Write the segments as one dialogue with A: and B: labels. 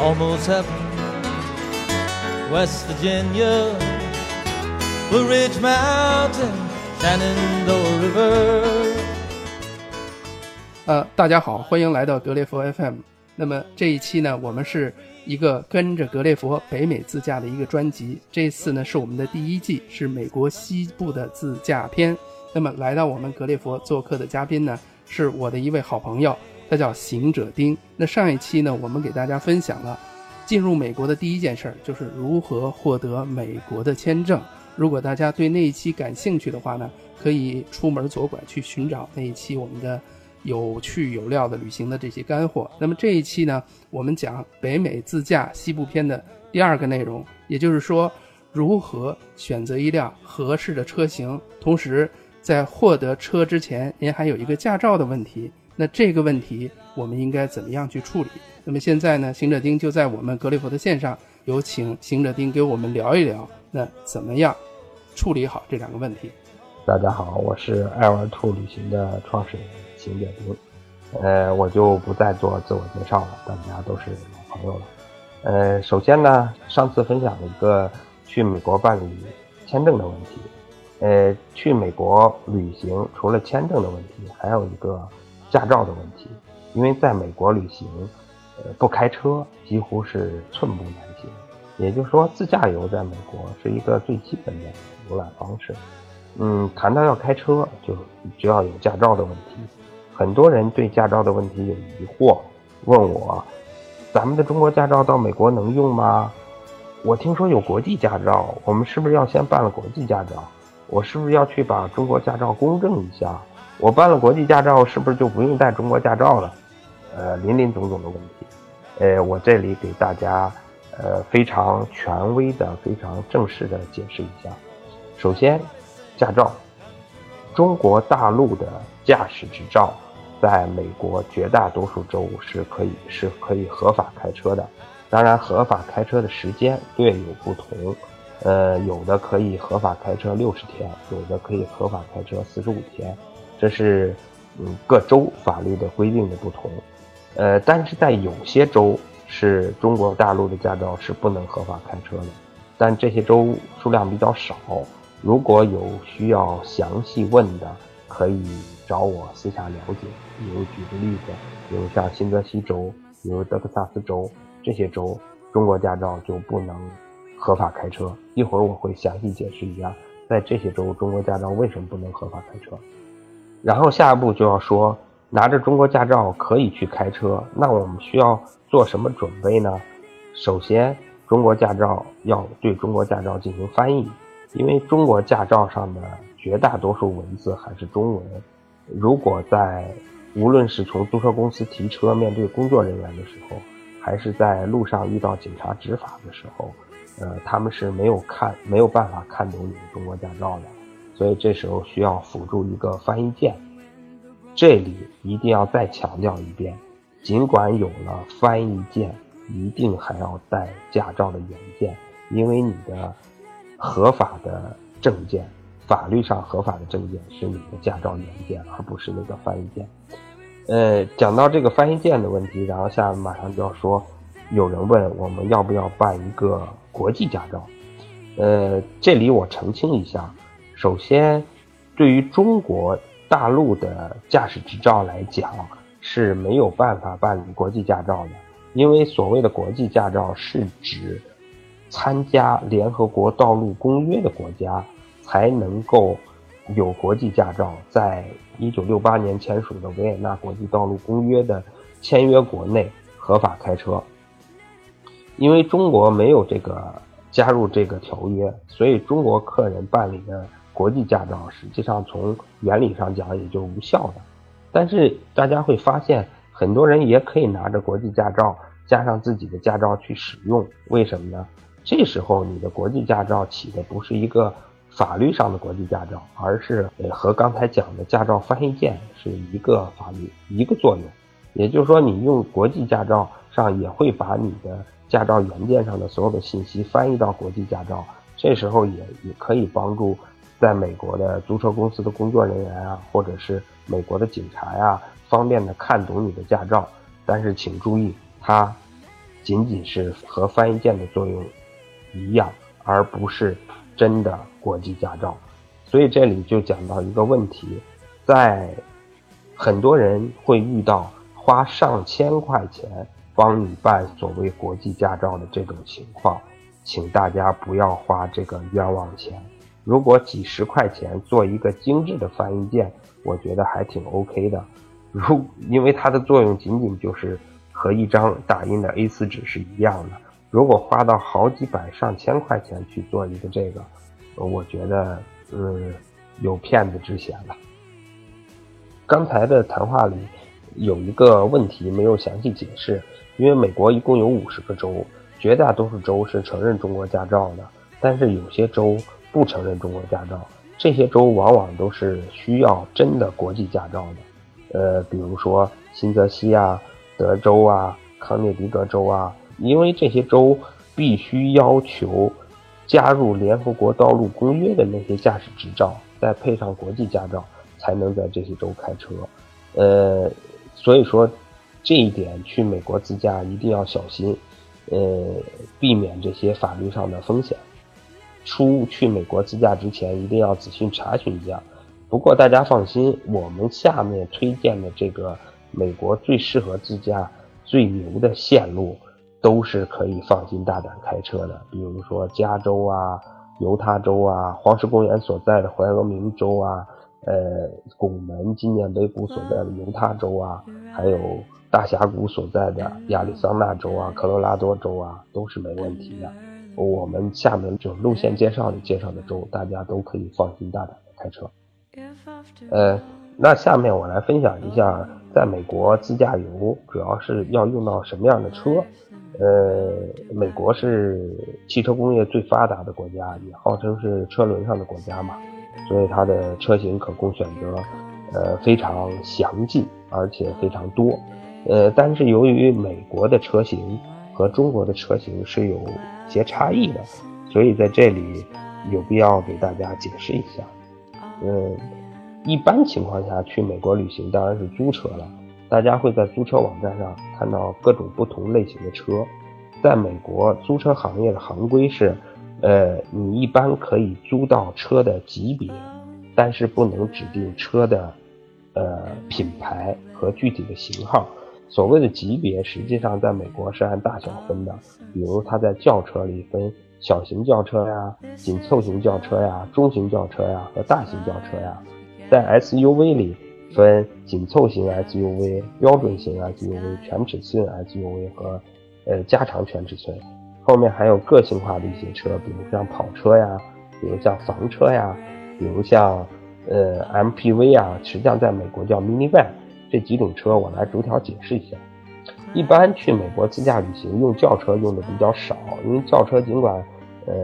A: almost heaven. West Virginia, Blue Ridge Mountain, Shenandoah River.
B: 呃，大家好，欢迎来到格列佛 FM。那么这一期呢，我们是一个跟着格列佛北美自驾的一个专辑。这次呢是我们的第一季，是美国西部的自驾篇。那么来到我们格列佛做客的嘉宾呢，是我的一位好朋友，他叫行者丁。那上一期呢，我们给大家分享了进入美国的第一件事儿，就是如何获得美国的签证。如果大家对那一期感兴趣的话呢，可以出门左拐去寻找那一期我们的。有趣有料的旅行的这些干货。那么这一期呢，我们讲北美自驾西部篇的第二个内容，也就是说，如何选择一辆合适的车型。同时，在获得车之前，您还有一个驾照的问题。那这个问题我们应该怎么样去处理？那么现在呢，行者丁就在我们格里佛的线上，有请行者丁给我们聊一聊，那怎么样处理好这两个问题？
C: 大家好，我是爱玩兔旅行的创始人。行者丁，呃，我就不再做自我介绍了，大家都是老朋友了。呃，首先呢，上次分享了一个去美国办理签证的问题。呃，去美国旅行除了签证的问题，还有一个驾照的问题。因为在美国旅行，呃，不开车几乎是寸步难行。也就是说，自驾游在美国是一个最基本的游览方式。嗯，谈到要开车，就就要有驾照的问题。很多人对驾照的问题有疑惑，问我：“咱们的中国驾照到美国能用吗？”我听说有国际驾照，我们是不是要先办了国际驾照？我是不是要去把中国驾照公证一下？我办了国际驾照，是不是就不用带中国驾照了？呃，林林总总的问题，呃，我这里给大家，呃，非常权威的、非常正式的解释一下。首先，驾照，中国大陆的驾驶执照。在美国绝大多数州是可以是可以合法开车的，当然合法开车的时间略有不同，呃，有的可以合法开车六十天，有的可以合法开车四十五天，这是嗯各州法律的规定的不同，呃，但是在有些州是中国大陆的驾照是不能合法开车的，但这些州数量比较少，如果有需要详细问的，可以找我私下了解。比如举个例子，比如像新泽西州，比如德克萨斯州这些州，中国驾照就不能合法开车。一会儿我会详细解释一下，在这些州中国驾照为什么不能合法开车。然后下一步就要说，拿着中国驾照可以去开车，那我们需要做什么准备呢？首先，中国驾照要对中国驾照进行翻译，因为中国驾照上的绝大多数文字还是中文。如果在无论是从租车公司提车面对工作人员的时候，还是在路上遇到警察执法的时候，呃，他们是没有看没有办法看懂你的中国驾照的，所以这时候需要辅助一个翻译件。这里一定要再强调一遍，尽管有了翻译件，一定还要带驾照的原件，因为你的合法的证件。法律上合法的证件是你的驾照原件，而不是那个翻译件。呃，讲到这个翻译件的问题，然后下面马上就要说，有人问我们要不要办一个国际驾照。呃，这里我澄清一下，首先，对于中国大陆的驾驶执照来讲是没有办法办理国际驾照的，因为所谓的国际驾照是指参加联合国道路公约的国家。才能够有国际驾照，在一九六八年签署的《维也纳国际道路公约》的签约国内合法开车。因为中国没有这个加入这个条约，所以中国客人办理的国际驾照实际上从原理上讲也就无效的。但是大家会发现，很多人也可以拿着国际驾照加上自己的驾照去使用，为什么呢？这时候你的国际驾照起的不是一个。法律上的国际驾照，而是和刚才讲的驾照翻译件是一个法律一个作用，也就是说，你用国际驾照上也会把你的驾照原件上的所有的信息翻译到国际驾照，这时候也也可以帮助在美国的租车公司的工作人员啊，或者是美国的警察呀，方便的看懂你的驾照。但是请注意，它仅仅是和翻译件的作用一样，而不是真的国际驾照。所以这里就讲到一个问题，在很多人会遇到花上千块钱帮你办所谓国际驾照的这种情况，请大家不要花这个冤枉钱。如果几十块钱做一个精致的翻译件，我觉得还挺 OK 的。如因为它的作用仅仅就是和一张打印的 A4 纸是一样的。如果花到好几百上千块钱去做一个这个，我觉得嗯有骗子之嫌了。刚才的谈话里有一个问题没有详细解释，因为美国一共有五十个州，绝大多数州是承认中国驾照的，但是有些州不承认中国驾照，这些州往往都是需要真的国际驾照的，呃，比如说新泽西啊、德州啊、康涅狄格州啊，因为这些州必须要求加入联合国道路公约的那些驾驶执照，再配上国际驾照。才能在这些州开车，呃，所以说这一点去美国自驾一定要小心，呃，避免这些法律上的风险。出去美国自驾之前一定要仔细查询一下。不过大家放心，我们下面推荐的这个美国最适合自驾、最牛的线路，都是可以放心大胆开车的。比如说加州啊、犹他州啊、黄石公园所在的怀俄明州啊。呃，拱门纪念碑谷所在的犹他州啊，还有大峡谷所在的亚利桑那州啊、科罗拉多州啊，都是没问题的。我们下面就路线介绍里介绍的州，大家都可以放心大胆的开车。呃，那下面我来分享一下，在美国自驾游主要是要用到什么样的车。呃，美国是汽车工业最发达的国家，也号称是车轮上的国家嘛。所以它的车型可供选择，呃，非常详尽，而且非常多，呃，但是由于美国的车型和中国的车型是有些差异的，所以在这里有必要给大家解释一下。嗯，一般情况下去美国旅行当然是租车了，大家会在租车网站上看到各种不同类型的车。在美国租车行业的行规是。呃，你一般可以租到车的级别，但是不能指定车的呃品牌和具体的型号。所谓的级别，实际上在美国是按大小分的，比如它在轿车里分小型轿车呀、紧凑型轿车呀、中型轿车呀和大型轿车呀，在 SUV 里分紧凑型 SUV、标准型 SUV、全尺寸 SUV 和呃加长全尺寸。后面还有个性化的一些车，比如像跑车呀，比如像房车呀，比如像呃 MPV 啊，实际上在美国叫 minivan 这几种车，我来逐条解释一下。一般去美国自驾旅行用轿车用的比较少，因为轿车尽管呃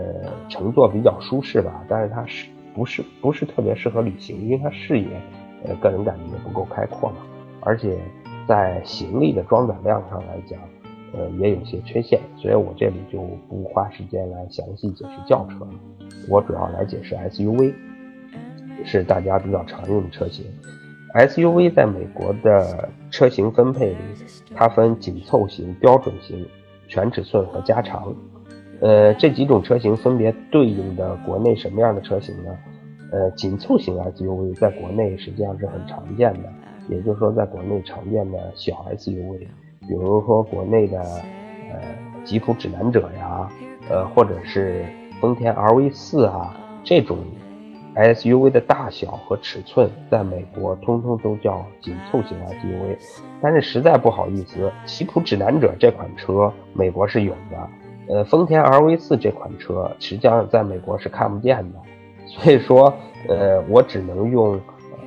C: 乘坐比较舒适吧，但是它是不是不是特别适合旅行，因为它视野呃个人感觉不够开阔嘛，而且在行李的装载量上来讲。呃，也有些缺陷，所以我这里就不花时间来详细解释轿车了。我主要来解释 SUV，是大家比较常用的车型。SUV 在美国的车型分配里，它分紧凑型、标准型、全尺寸和加长。呃，这几种车型分别对应的国内什么样的车型呢？呃，紧凑型 SUV 在国内实际上是很常见的，也就是说，在国内常见的小 SUV。比如说国内的，呃，吉普指南者呀，呃，或者是丰田 RV 四啊，这种 SUV 的大小和尺寸，在美国通通都叫紧凑型 SUV。但是实在不好意思，吉普指南者这款车美国是有的，呃，丰田 RV 四这款车实际上在美国是看不见的。所以说，呃，我只能用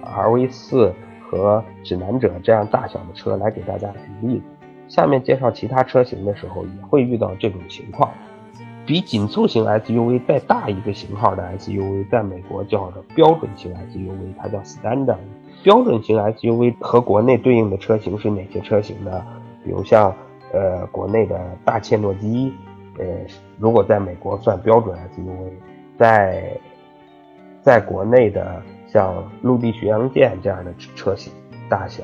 C: RV 四和指南者这样大小的车来给大家举例子。下面介绍其他车型的时候，也会遇到这种情况。比紧凑型 SUV 再大一个型号的 SUV，在美国叫做标准型 SUV，它叫 Standard。标准型 SUV 和国内对应的车型是哪些车型呢？比如像呃国内的大切诺基，呃如果在美国算标准 SUV，在在国内的像陆地巡洋舰这样的车型大小，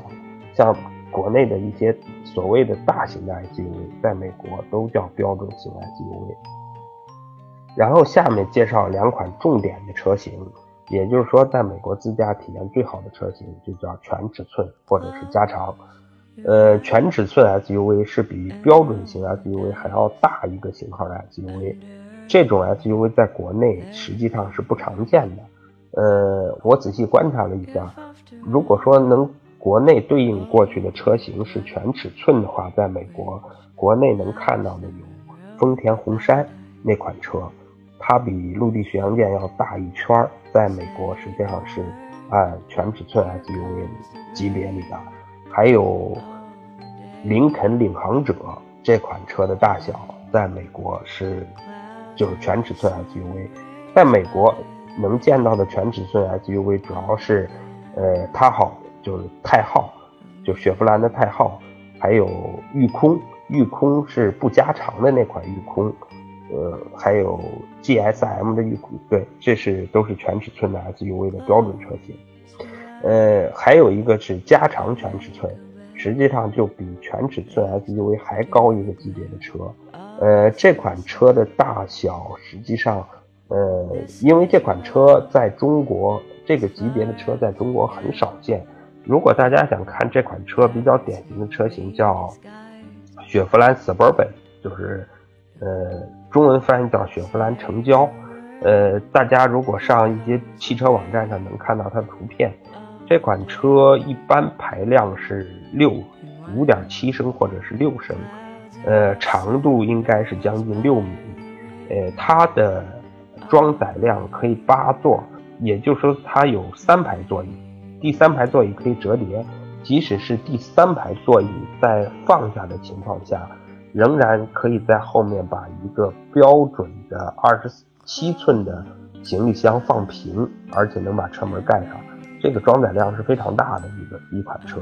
C: 像。国内的一些所谓的大型的 SUV，在美国都叫标准型 SUV。然后下面介绍两款重点的车型，也就是说，在美国自驾体验最好的车型就叫全尺寸或者是加长。呃，全尺寸 SUV 是比标准型 SUV 还要大一个型号的 SUV，这种 SUV 在国内实际上是不常见的。呃，我仔细观察了一下，如果说能国内对应过去的车型是全尺寸的话，在美国国内能看到的有丰田红杉那款车，它比陆地巡洋舰要大一圈儿在美国实际上是按全尺寸 SUV 级别里的。还有林肯领航者这款车的大小，在美国是就是全尺寸 SUV，在美国能见到的全尺寸 SUV 主要是呃，它号就是太昊，就雪佛兰的太昊，还有御空，御空是不加长的那款御空，呃，还有 GSM 的御空，对，这是都是全尺寸的 SUV 的标准车型。呃，还有一个是加长全尺寸，实际上就比全尺寸 SUV 还高一个级别的车。呃，这款车的大小实际上，呃，因为这款车在中国这个级别的车在中国很少见。如果大家想看这款车比较典型的车型，叫雪佛兰 Suburban，就是呃，中文翻译叫雪佛兰城郊。呃，大家如果上一些汽车网站上能看到它的图片。这款车一般排量是六五点七升或者是六升，呃，长度应该是将近六米，呃，它的装载量可以八座，也就是说它有三排座椅，第三排座椅可以折叠，即使是第三排座椅在放下的情况下，仍然可以在后面把一个标准的二十七寸的行李箱放平，而且能把车门盖上。这个装载量是非常大的一个一款车，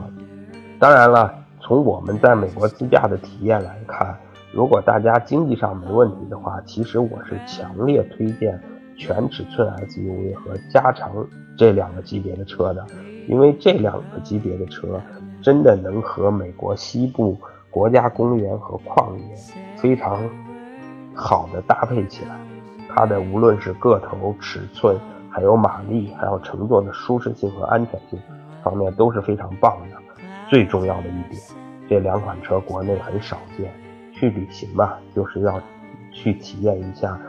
C: 当然了，从我们在美国自驾的体验来看，如果大家经济上没问题的话，其实我是强烈推荐全尺寸 SUV 和加长这两个级别的车的，因为这两个级别的车真的能和美国西部国家公园和旷野非常好的搭配起来，它的无论是个头、尺寸。还有马力，还有乘坐的舒适性和安全性方面都是非常棒的。最重要的一点，这两款车国内很少见。去旅行吧，就是要去体验一下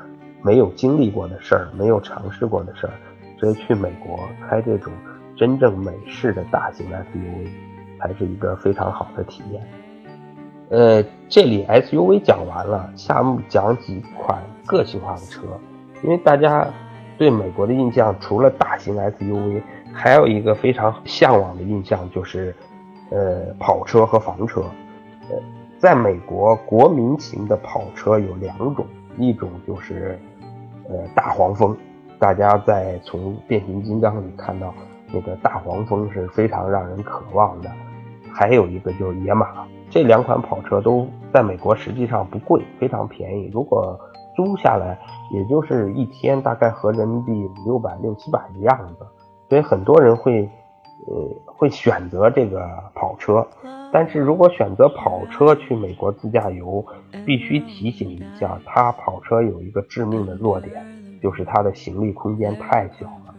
C: 没有经历过的事儿，没有尝试过的事儿。所以去美国开这种真正美式的大型 SUV，才是一个非常好的体验。呃，这里 SUV 讲完了，下面讲几款个性化的车，因为大家。对美国的印象，除了大型 SUV，还有一个非常向往的印象就是，呃，跑车和房车。呃，在美国，国民型的跑车有两种，一种就是，呃，大黄蜂，大家在从变形金刚里看到那个大黄蜂是非常让人渴望的。还有一个就是野马，这两款跑车都在美国实际上不贵，非常便宜。如果租下来。也就是一天大概合人民币六百六七百的样子，所以很多人会，呃，会选择这个跑车。但是如果选择跑车去美国自驾游，必须提醒一下，它跑车有一个致命的弱点，就是它的行李空间太小了。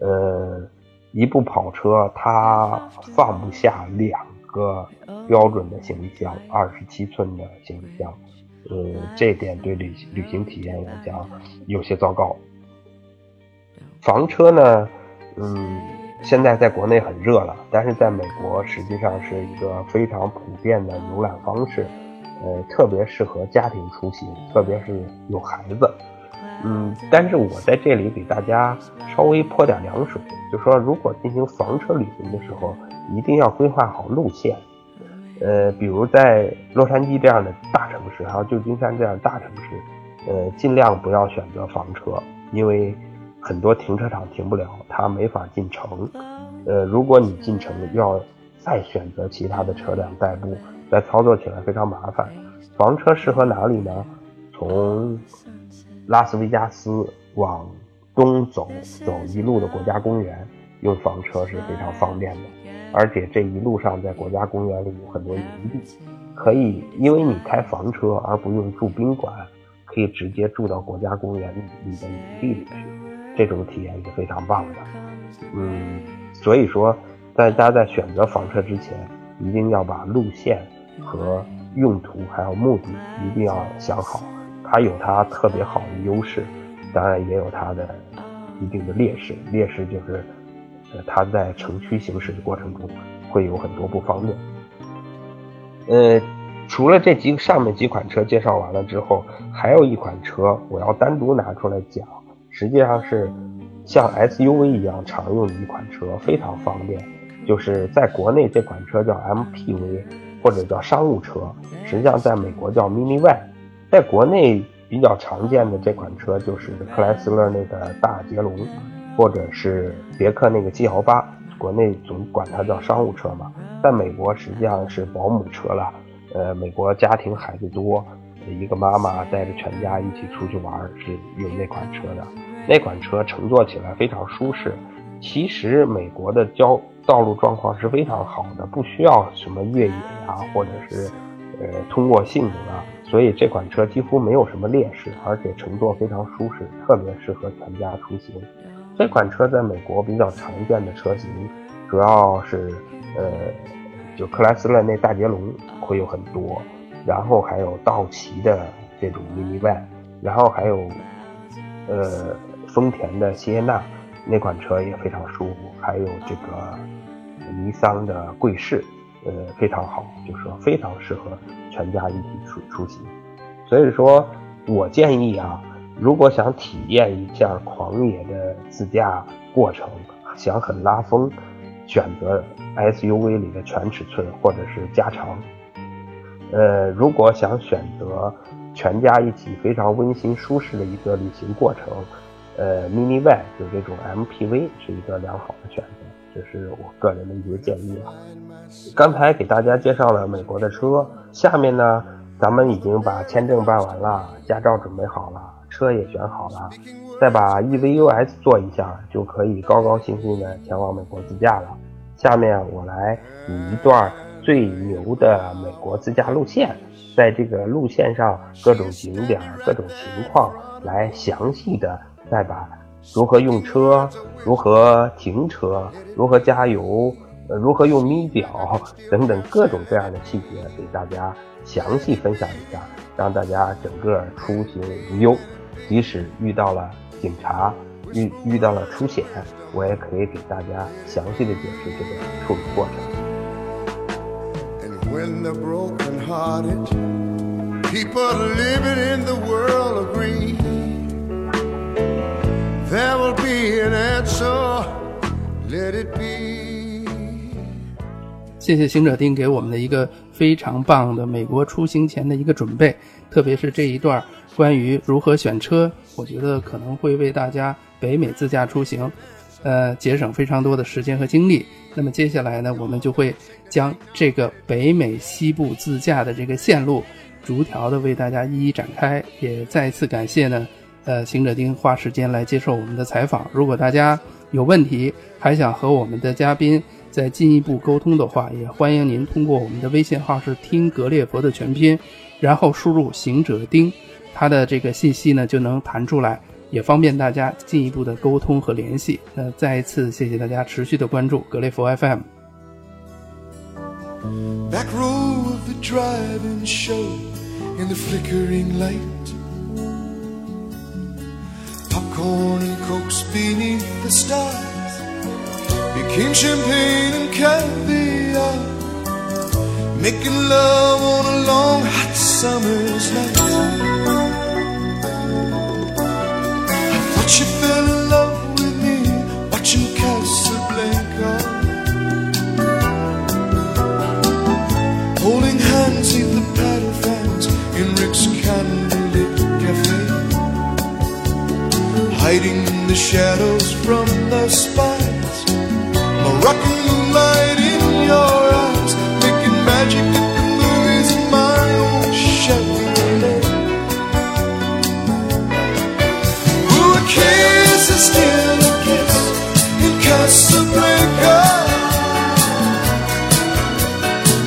C: 呃，一部跑车它放不下两个标准的行李箱，二十七寸的行李箱。呃，这点对旅旅行体验来讲有些糟糕。房车呢，嗯，现在在国内很热了，但是在美国实际上是一个非常普遍的游览方式，呃，特别适合家庭出行，特别是有孩子。嗯，但是我在这里给大家稍微泼点凉水，就说如果进行房车旅行的时候，一定要规划好路线。呃，比如在洛杉矶这样的大城市，还有旧金山这样的大城市，呃，尽量不要选择房车，因为很多停车场停不了，它没法进城。呃，如果你进城要再选择其他的车辆代步，再操作起来非常麻烦。房车适合哪里呢？从拉斯维加斯往东走，走一路的国家公园，用房车是非常方便的。而且这一路上在国家公园里有很多营地，可以因为你开房车而不用住宾馆，可以直接住到国家公园里的营地里去，这种体验是非常棒的。嗯，所以说大家在选择房车之前，一定要把路线和用途还有目的一定要想好，它有它特别好的优势，当然也有它的一定的劣势，劣势就是。它在城区行驶的过程中会有很多不方便。呃，除了这几上面几款车介绍完了之后，还有一款车我要单独拿出来讲，实际上是像 SUV 一样常用的一款车，非常方便。就是在国内这款车叫 MPV 或者叫商务车，实际上在美国叫 Mini Van。在国内比较常见的这款车就是克莱斯勒那个大捷龙。或者是别克那个 G 豪八，国内总管它叫商务车嘛，在美国实际上是保姆车了。呃，美国家庭孩子多，一个妈妈带着全家一起出去玩是用那款车的。那款车乘坐起来非常舒适。其实美国的交道路状况是非常好的，不需要什么越野啊，或者是呃通过性能啊，所以这款车几乎没有什么劣势，而且乘坐非常舒适，特别适合全家出行。这款车在美国比较常见的车型，主要是，呃，就克莱斯勒那大捷龙会有很多，然后还有道奇的这种 Mini Van，然后还有，呃，丰田的谢耶纳那款车也非常舒服，还有这个尼桑的贵士，呃，非常好，就是说非常适合全家一起出出行，所以说我建议啊。如果想体验一下狂野的自驾过程，想很拉风，选择 SUV 里的全尺寸或者是加长。呃，如果想选择全家一起非常温馨舒适的一个旅行过程，呃，Mini Van 就这种 MPV 是一个良好的选择，这是我个人的一些建议啊。刚才给大家介绍了美国的车，下面呢，咱们已经把签证办完了，驾照准备好了。车也选好了，再把 EVUS 做一下，就可以高高兴兴的前往美国自驾了。下面我来以一段最牛的美国自驾路线，在这个路线上各种景点、各种情况，来详细的再把如何用车、如何停车、如何加油、如何用咪表等等各种各样的细节给大家详细分享一下，让大家整个出行无忧。即使遇到了警察，遇遇到了出险，我也可以给大家详细的解释这个处理过程。
B: 谢谢行者丁给我们的一个非常棒的美国出行前的一个准备，特别是这一段。关于如何选车，我觉得可能会为大家北美自驾出行，呃，节省非常多的时间和精力。那么接下来呢，我们就会将这个北美西部自驾的这个线路，逐条的为大家一一展开。也再次感谢呢，呃，行者丁花时间来接受我们的采访。如果大家有问题，还想和我们的嘉宾再进一步沟通的话，也欢迎您通过我们的微信号是听格列佛的全拼，然后输入行者丁。它的这个信息呢就能弹出来，也方便大家进一步的沟通和联系。那再一次谢谢大家持续的关注格雷佛 FM。
A: She shadows from the spires. Moroccan light in your eyes, making magic at the movies in my own Chevrolet. Ooh, a kiss is still a kiss in Casablanca,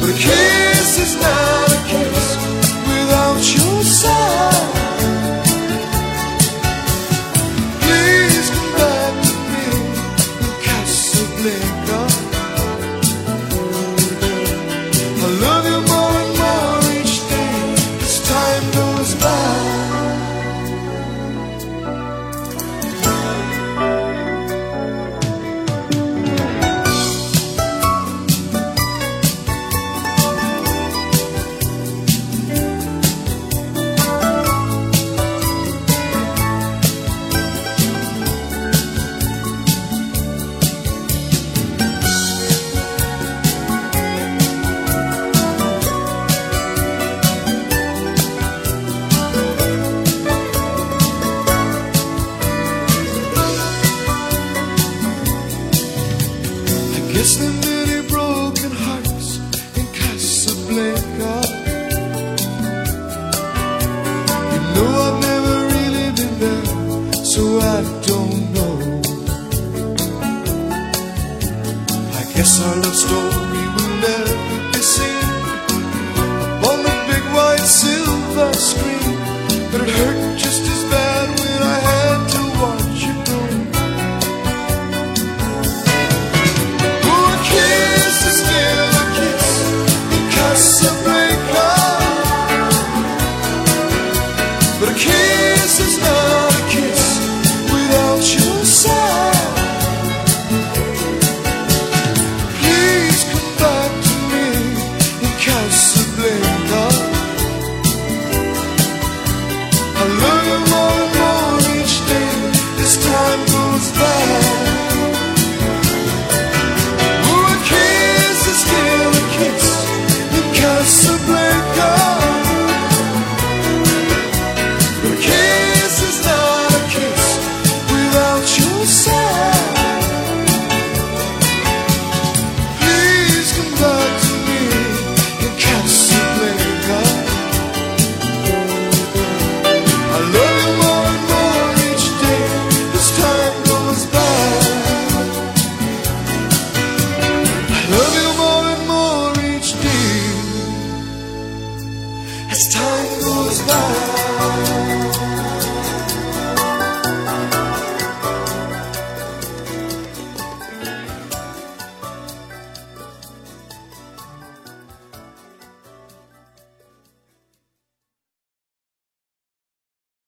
A: but a kiss is not.